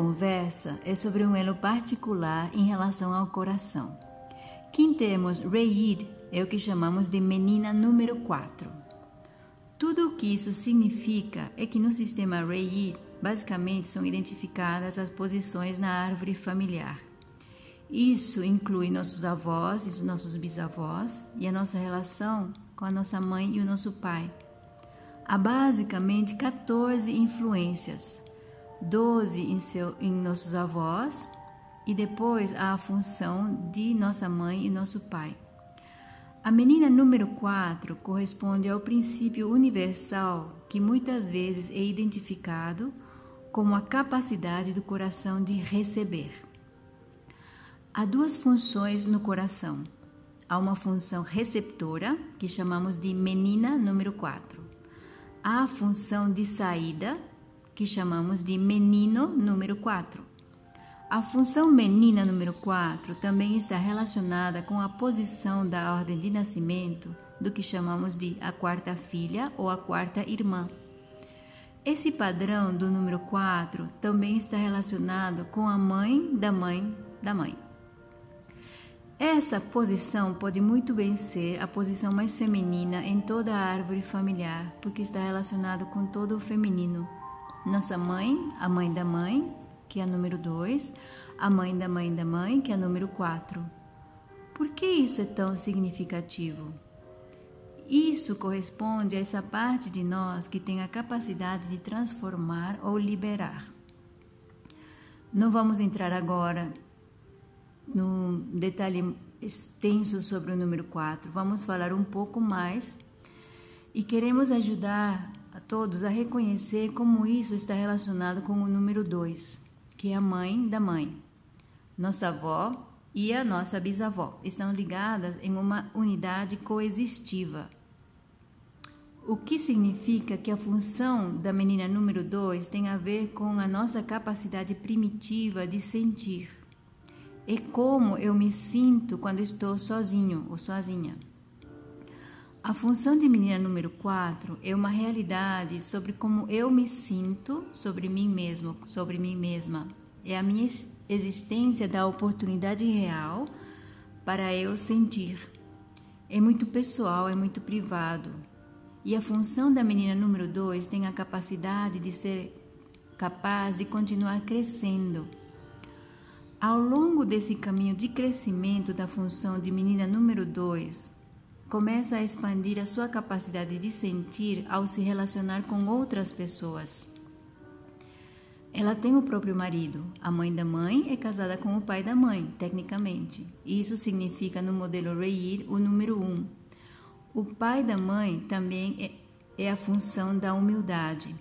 conversa é sobre um elo particular em relação ao coração, que em termos Reid é o que chamamos de menina número 4. Tudo o que isso significa é que no sistema Reid, basicamente são identificadas as posições na árvore familiar. Isso inclui nossos avós e nossos bisavós e a nossa relação com a nossa mãe e o nosso pai. Há basicamente 14 influências, 12 em, seu, em nossos avós e depois a função de nossa mãe e nosso pai. A menina número 4 corresponde ao princípio universal que muitas vezes é identificado como a capacidade do coração de receber. Há duas funções no coração. Há uma função receptora, que chamamos de menina número 4. Há a função de saída, que chamamos de menino número 4. A função menina número 4 também está relacionada com a posição da ordem de nascimento do que chamamos de a quarta filha ou a quarta irmã. Esse padrão do número 4 também está relacionado com a mãe da mãe da mãe. Essa posição pode muito bem ser a posição mais feminina em toda a árvore familiar, porque está relacionado com todo o feminino nossa mãe, a mãe da mãe, que é número 2, a mãe da mãe da mãe, que é número 4. Por que isso é tão significativo? Isso corresponde a essa parte de nós que tem a capacidade de transformar ou liberar. Não vamos entrar agora no detalhe extenso sobre o número 4. Vamos falar um pouco mais e queremos ajudar a todos a reconhecer como isso está relacionado com o número 2, que é a mãe da mãe. Nossa avó e a nossa bisavó estão ligadas em uma unidade coexistiva. O que significa que a função da menina número 2 tem a ver com a nossa capacidade primitiva de sentir. É como eu me sinto quando estou sozinho ou sozinha. A função de menina número 4 é uma realidade sobre como eu me sinto sobre mim mesmo, sobre mim mesma. É a minha existência da oportunidade real para eu sentir. É muito pessoal, é muito privado. E a função da menina número 2 tem a capacidade de ser capaz de continuar crescendo. Ao longo desse caminho de crescimento da função de menina número 2, começa a expandir a sua capacidade de sentir ao se relacionar com outras pessoas. Ela tem o próprio marido. A mãe da mãe é casada com o pai da mãe, tecnicamente. Isso significa no modelo Reid o número um. O pai da mãe também é, é a função da humildade.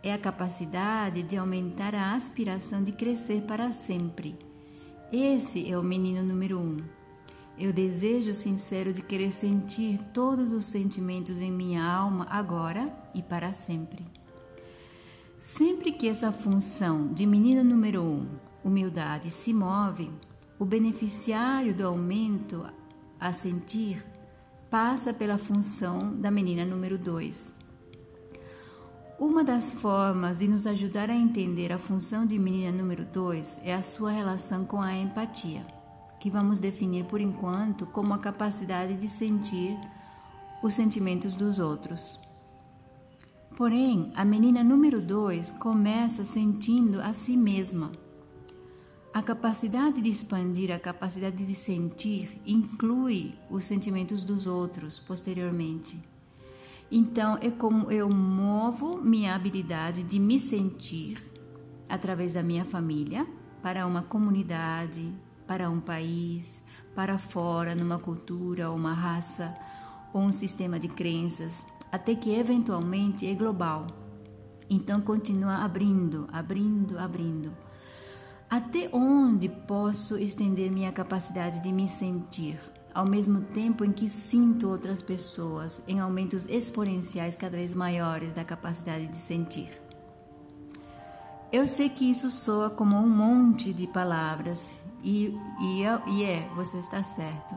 É a capacidade de aumentar a aspiração de crescer para sempre. Esse é o menino número um. Eu desejo sincero de querer sentir todos os sentimentos em minha alma agora e para sempre. Sempre que essa função de menina número um, humildade, se move, o beneficiário do aumento a sentir passa pela função da menina número dois. Uma das formas de nos ajudar a entender a função de menina número 2 é a sua relação com a empatia que vamos definir por enquanto como a capacidade de sentir os sentimentos dos outros. Porém, a menina número 2 começa sentindo a si mesma. A capacidade de expandir, a capacidade de sentir, inclui os sentimentos dos outros posteriormente. Então, é como eu movo minha habilidade de me sentir através da minha família para uma comunidade, para um país, para fora, numa cultura, uma raça ou um sistema de crenças, até que eventualmente é global. Então continua abrindo, abrindo, abrindo. Até onde posso estender minha capacidade de me sentir, ao mesmo tempo em que sinto outras pessoas em aumentos exponenciais cada vez maiores da capacidade de sentir? Eu sei que isso soa como um monte de palavras e, e, e é, você está certo.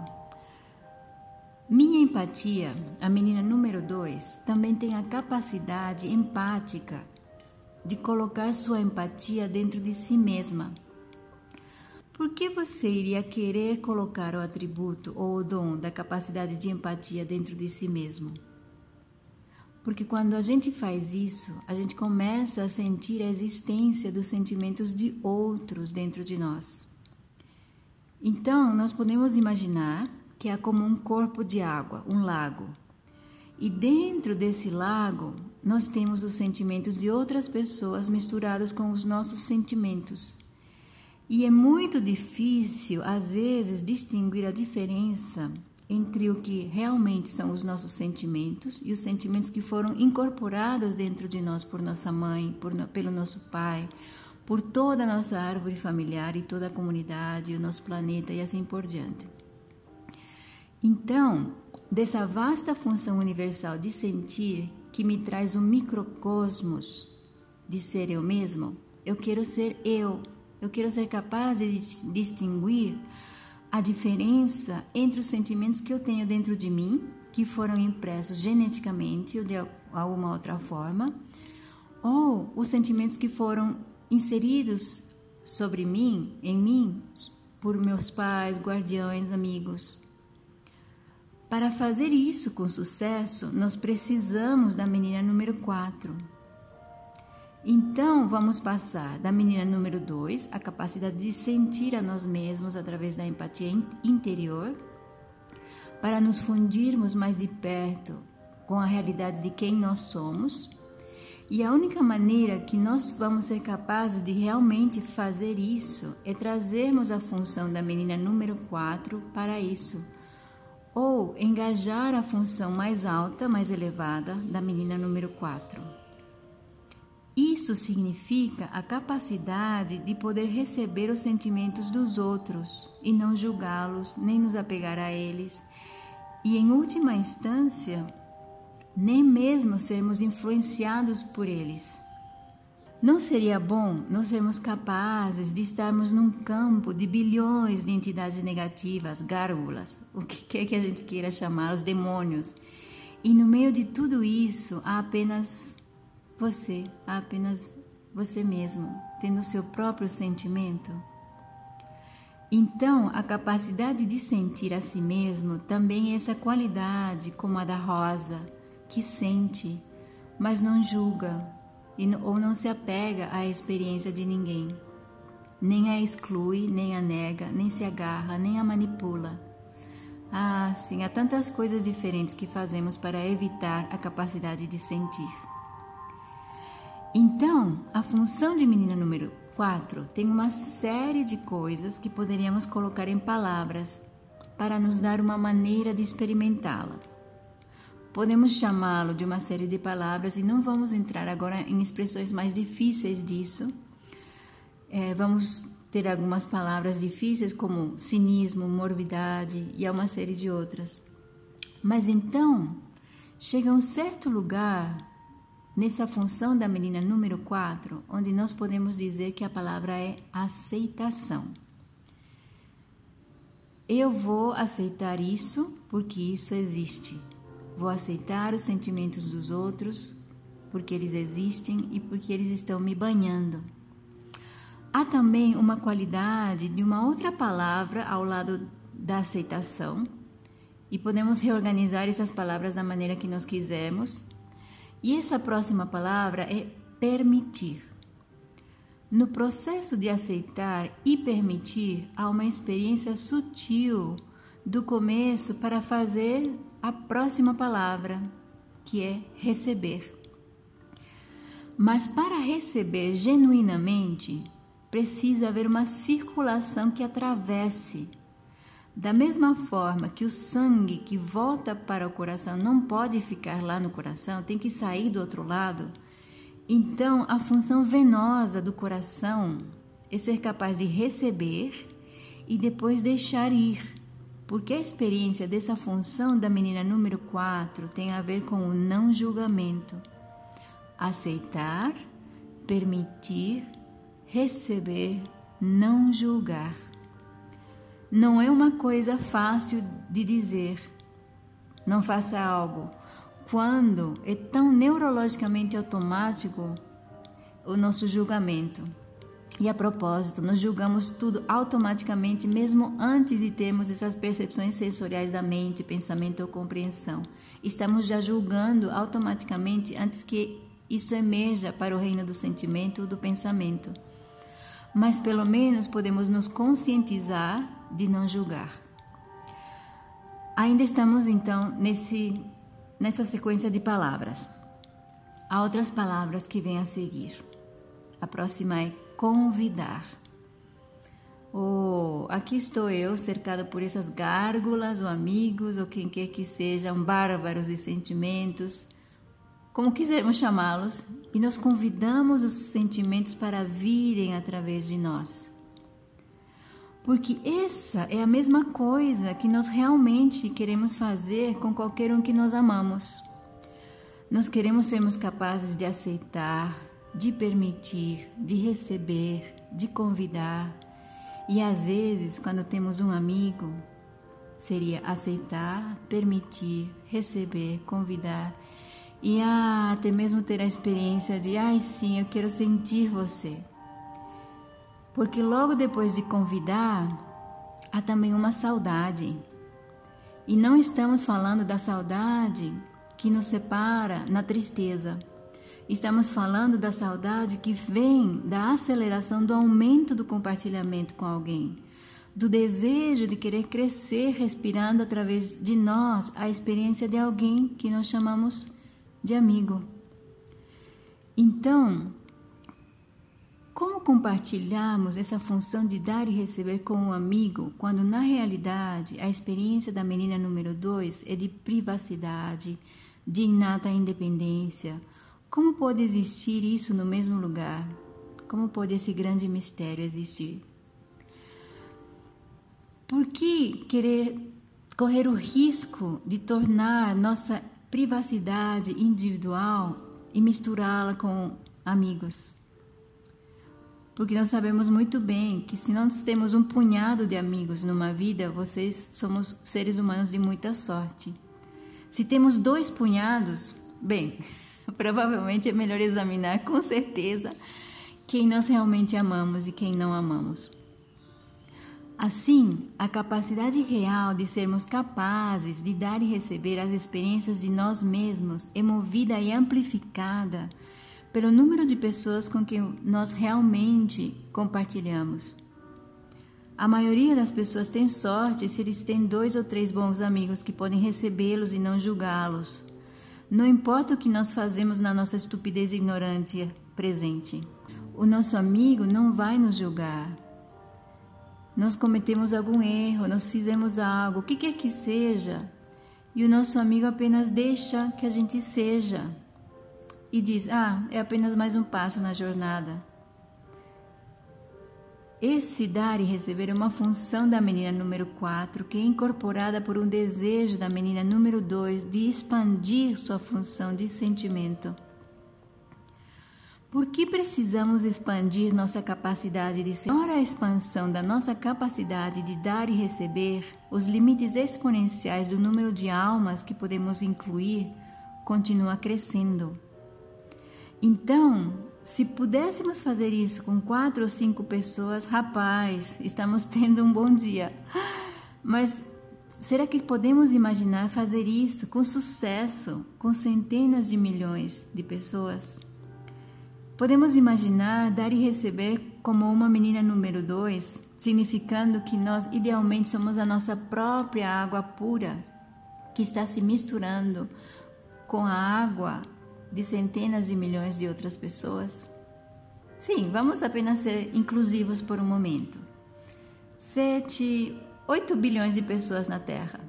Minha empatia, a menina número dois, também tem a capacidade empática de colocar sua empatia dentro de si mesma. Por que você iria querer colocar o atributo ou o dom da capacidade de empatia dentro de si mesmo? Porque quando a gente faz isso, a gente começa a sentir a existência dos sentimentos de outros dentro de nós. Então, nós podemos imaginar que é como um corpo de água, um lago. E dentro desse lago, nós temos os sentimentos de outras pessoas misturados com os nossos sentimentos. E é muito difícil, às vezes, distinguir a diferença entre o que realmente são os nossos sentimentos e os sentimentos que foram incorporados dentro de nós por nossa mãe, por, pelo nosso pai, por toda a nossa árvore familiar e toda a comunidade, o nosso planeta e assim por diante. Então, dessa vasta função universal de sentir que me traz um microcosmos de ser eu mesmo, eu quero ser eu, eu quero ser capaz de distinguir a diferença entre os sentimentos que eu tenho dentro de mim, que foram impressos geneticamente ou de alguma outra forma, ou os sentimentos que foram inseridos sobre mim, em mim, por meus pais, guardiões, amigos. Para fazer isso com sucesso, nós precisamos da menina número 4 então, vamos passar da menina número 2, a capacidade de sentir a nós mesmos através da empatia interior, para nos fundirmos mais de perto com a realidade de quem nós somos. E a única maneira que nós vamos ser capazes de realmente fazer isso é trazermos a função da menina número 4 para isso, ou engajar a função mais alta, mais elevada da menina número 4. Isso significa a capacidade de poder receber os sentimentos dos outros e não julgá-los, nem nos apegar a eles, e em última instância, nem mesmo sermos influenciados por eles. Não seria bom nós sermos capazes de estarmos num campo de bilhões de entidades negativas, gárgulas, o que quer que a gente queira chamar, os demônios, e no meio de tudo isso há apenas você, apenas você mesmo, tendo o seu próprio sentimento? Então, a capacidade de sentir a si mesmo também é essa qualidade, como a da rosa, que sente, mas não julga ou não se apega à experiência de ninguém. Nem a exclui, nem a nega, nem se agarra, nem a manipula. Ah, sim, há tantas coisas diferentes que fazemos para evitar a capacidade de sentir. Então, a função de menina número 4 tem uma série de coisas que poderíamos colocar em palavras para nos dar uma maneira de experimentá-la. Podemos chamá-lo de uma série de palavras e não vamos entrar agora em expressões mais difíceis disso. É, vamos ter algumas palavras difíceis como cinismo, morbidade e uma série de outras. Mas então, chega a um certo lugar nessa função da menina número 4, onde nós podemos dizer que a palavra é aceitação. Eu vou aceitar isso porque isso existe. Vou aceitar os sentimentos dos outros porque eles existem e porque eles estão me banhando. Há também uma qualidade de uma outra palavra ao lado da aceitação, e podemos reorganizar essas palavras da maneira que nós quisermos e essa próxima palavra é permitir. No processo de aceitar e permitir, há uma experiência sutil do começo para fazer a próxima palavra, que é receber. Mas para receber genuinamente, precisa haver uma circulação que atravesse da mesma forma que o sangue que volta para o coração não pode ficar lá no coração, tem que sair do outro lado, então a função venosa do coração é ser capaz de receber e depois deixar ir. Porque a experiência dessa função da menina número 4 tem a ver com o não julgamento. Aceitar, permitir, receber, não julgar. Não é uma coisa fácil de dizer. Não faça algo quando é tão neurologicamente automático o nosso julgamento. E a propósito, nós julgamos tudo automaticamente, mesmo antes de termos essas percepções sensoriais da mente, pensamento ou compreensão. Estamos já julgando automaticamente antes que isso emerja para o reino do sentimento ou do pensamento. Mas pelo menos podemos nos conscientizar de não julgar. Ainda estamos então nesse, nessa sequência de palavras. Há outras palavras que vêm a seguir. A próxima é convidar. Oh, aqui estou eu, cercado por essas gárgulas ou amigos ou quem quer que sejam, bárbaros de sentimentos, como quisermos chamá-los, e nós convidamos os sentimentos para virem através de nós. Porque essa é a mesma coisa que nós realmente queremos fazer com qualquer um que nós amamos. Nós queremos sermos capazes de aceitar, de permitir, de receber, de convidar. E às vezes, quando temos um amigo, seria aceitar, permitir, receber, convidar e ah, até mesmo ter a experiência de, ai sim, eu quero sentir você. Porque logo depois de convidar, há também uma saudade. E não estamos falando da saudade que nos separa na tristeza Estamos falando da saudade que vem da aceleração do aumento do compartilhamento com alguém, do desejo de querer crescer respirando através de nós a experiência de alguém que nós chamamos de amigo. Então, como compartilhamos essa função de dar e receber com um amigo, quando na realidade a experiência da menina número 2 é de privacidade, de inata independência, como pode existir isso no mesmo lugar? Como pode esse grande mistério existir? Por que querer correr o risco de tornar nossa privacidade individual e misturá-la com amigos? Porque nós sabemos muito bem que se nós temos um punhado de amigos numa vida, vocês somos seres humanos de muita sorte. Se temos dois punhados, bem, Provavelmente é melhor examinar com certeza quem nós realmente amamos e quem não amamos. Assim, a capacidade real de sermos capazes de dar e receber as experiências de nós mesmos é movida e amplificada pelo número de pessoas com quem nós realmente compartilhamos. A maioria das pessoas tem sorte se eles têm dois ou três bons amigos que podem recebê-los e não julgá-los. Não importa o que nós fazemos na nossa estupidez ignorante presente, o nosso amigo não vai nos julgar. Nós cometemos algum erro, nós fizemos algo, o que quer que seja, e o nosso amigo apenas deixa que a gente seja e diz: Ah, é apenas mais um passo na jornada. Esse dar e receber é uma função da menina número 4, que é incorporada por um desejo da menina número 2 de expandir sua função de sentimento. Por que precisamos expandir nossa capacidade de ser? Ora, a expansão da nossa capacidade de dar e receber, os limites exponenciais do número de almas que podemos incluir continua crescendo. Então, se pudéssemos fazer isso com quatro ou cinco pessoas, rapaz, estamos tendo um bom dia. Mas será que podemos imaginar fazer isso com sucesso com centenas de milhões de pessoas? Podemos imaginar dar e receber como uma menina número dois, significando que nós idealmente somos a nossa própria água pura, que está se misturando com a água de centenas de milhões de outras pessoas? Sim, vamos apenas ser inclusivos por um momento. 7, 8 bilhões de pessoas na Terra.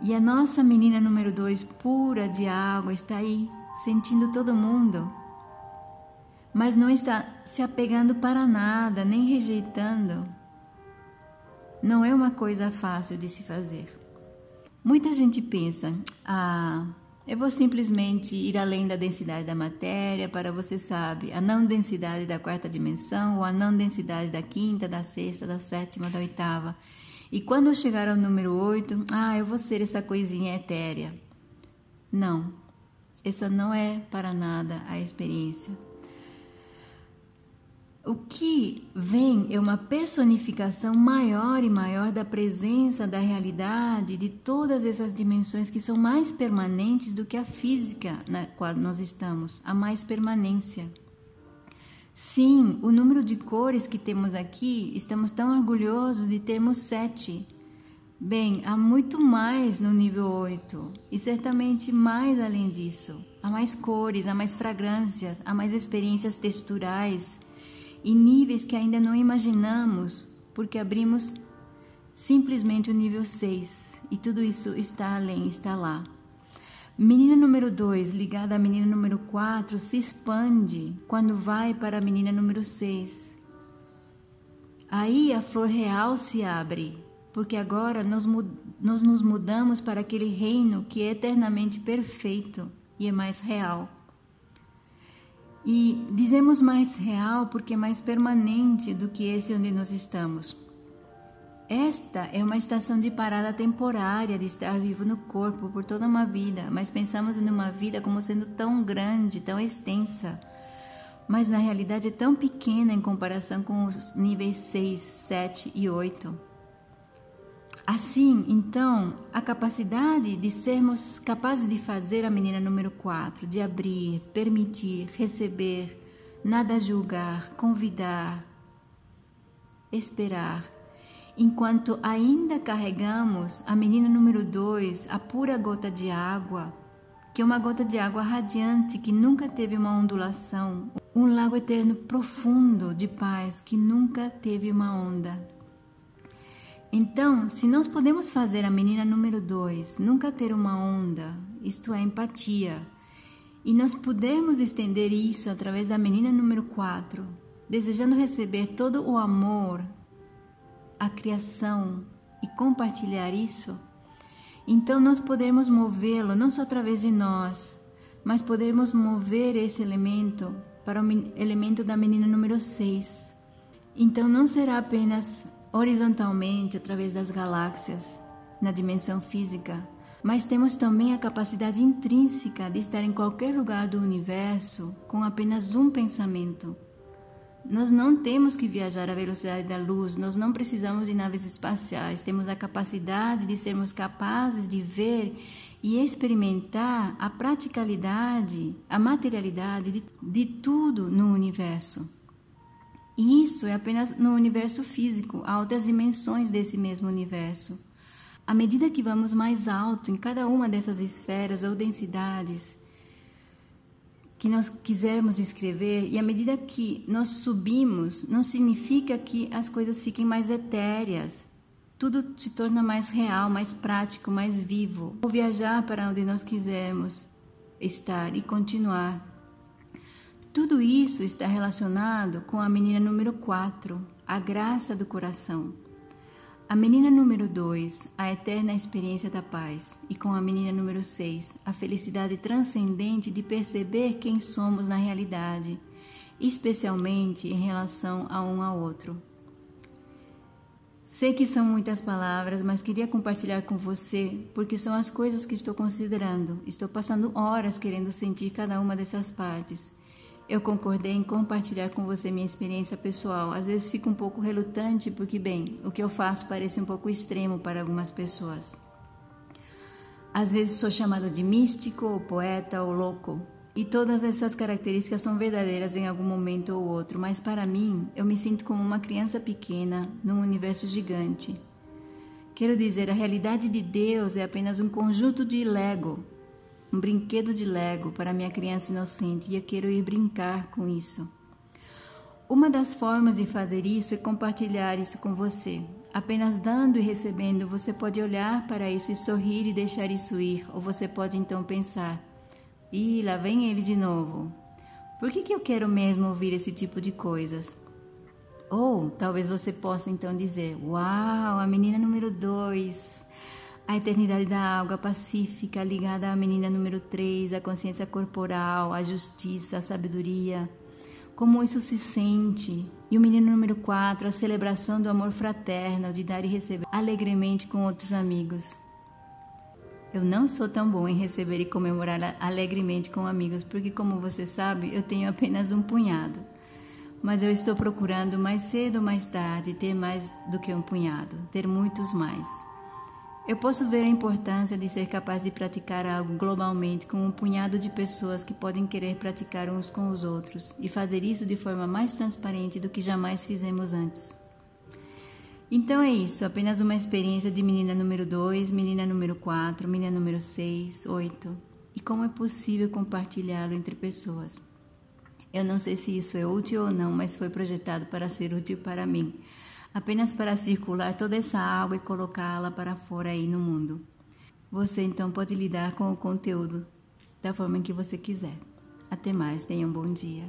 E a nossa menina número 2, pura de água, está aí, sentindo todo mundo, mas não está se apegando para nada, nem rejeitando. Não é uma coisa fácil de se fazer. Muita gente pensa, ah, eu vou simplesmente ir além da densidade da matéria para, você sabe, a não densidade da quarta dimensão ou a não densidade da quinta, da sexta, da sétima, da oitava. E quando eu chegar ao número oito, ah, eu vou ser essa coisinha etérea. Não, essa não é para nada a experiência. O que vem é uma personificação maior e maior da presença da realidade de todas essas dimensões que são mais permanentes do que a física na qual nós estamos, a mais permanência. Sim, o número de cores que temos aqui, estamos tão orgulhosos de termos sete. Bem, há muito mais no nível 8 e certamente mais além disso. Há mais cores, há mais fragrâncias, há mais experiências texturais e níveis que ainda não imaginamos, porque abrimos simplesmente o nível 6 e tudo isso está além, está lá. Menina número 2, ligada à menina número 4, se expande quando vai para a menina número 6. Aí a flor real se abre, porque agora nós, nós nos mudamos para aquele reino que é eternamente perfeito e é mais real. E dizemos mais real porque é mais permanente do que esse onde nós estamos. Esta é uma estação de parada temporária de estar vivo no corpo por toda uma vida, mas pensamos em uma vida como sendo tão grande, tão extensa. Mas na realidade é tão pequena em comparação com os níveis 6, 7 e 8. Assim, então, a capacidade de sermos capazes de fazer a menina número 4, de abrir, permitir, receber, nada julgar, convidar, esperar, enquanto ainda carregamos a menina número 2, a pura gota de água, que é uma gota de água radiante que nunca teve uma ondulação, um lago eterno profundo de paz que nunca teve uma onda. Então, se nós podemos fazer a menina número 2 nunca ter uma onda, isto é, empatia, e nós podemos estender isso através da menina número 4, desejando receber todo o amor, a criação e compartilhar isso, então nós podemos movê-lo não só através de nós, mas podemos mover esse elemento para o elemento da menina número 6. Então não será apenas horizontalmente através das galáxias, na dimensão física, mas temos também a capacidade intrínseca de estar em qualquer lugar do universo com apenas um pensamento. Nós não temos que viajar à velocidade da luz, nós não precisamos de naves espaciais, temos a capacidade de sermos capazes de ver e experimentar a praticalidade, a materialidade de, de tudo no universo. E isso é apenas no universo físico, há outras dimensões desse mesmo universo. À medida que vamos mais alto em cada uma dessas esferas ou densidades que nós quisermos escrever, e à medida que nós subimos, não significa que as coisas fiquem mais etéreas. Tudo se torna mais real, mais prático, mais vivo. Ou viajar para onde nós quisermos estar e continuar tudo isso está relacionado com a menina número 4, a graça do coração. A menina número 2, a eterna experiência da paz. E com a menina número 6, a felicidade transcendente de perceber quem somos na realidade, especialmente em relação a um ao outro. Sei que são muitas palavras, mas queria compartilhar com você porque são as coisas que estou considerando. Estou passando horas querendo sentir cada uma dessas partes eu concordei em compartilhar com você minha experiência pessoal. Às vezes fico um pouco relutante porque, bem, o que eu faço parece um pouco extremo para algumas pessoas. Às vezes sou chamado de místico, ou poeta ou louco. E todas essas características são verdadeiras em algum momento ou outro, mas para mim, eu me sinto como uma criança pequena num universo gigante. Quero dizer, a realidade de Deus é apenas um conjunto de Lego um brinquedo de Lego para minha criança inocente e eu quero ir brincar com isso. Uma das formas de fazer isso é compartilhar isso com você. Apenas dando e recebendo, você pode olhar para isso e sorrir e deixar isso ir, ou você pode então pensar: "Ih, lá vem ele de novo. Por que, que eu quero mesmo ouvir esse tipo de coisas?" Ou talvez você possa então dizer: Uau, a menina número 2 a eternidade da água pacífica ligada à menina número 3, a consciência corporal, a justiça, a sabedoria. Como isso se sente? E o menino número 4, a celebração do amor fraterno, de dar e receber alegremente com outros amigos. Eu não sou tão bom em receber e comemorar alegremente com amigos, porque, como você sabe, eu tenho apenas um punhado. mas eu estou procurando mais cedo ou mais tarde ter mais do que um punhado, ter muitos mais. Eu posso ver a importância de ser capaz de praticar algo globalmente com um punhado de pessoas que podem querer praticar uns com os outros e fazer isso de forma mais transparente do que jamais fizemos antes. Então é isso, apenas uma experiência de menina número 2, menina número 4, menina número 6, 8. E como é possível compartilhá-lo entre pessoas? Eu não sei se isso é útil ou não, mas foi projetado para ser útil para mim apenas para circular toda essa água e colocá-la para fora aí no mundo. Você então pode lidar com o conteúdo da forma que você quiser. Até mais, tenha um bom dia.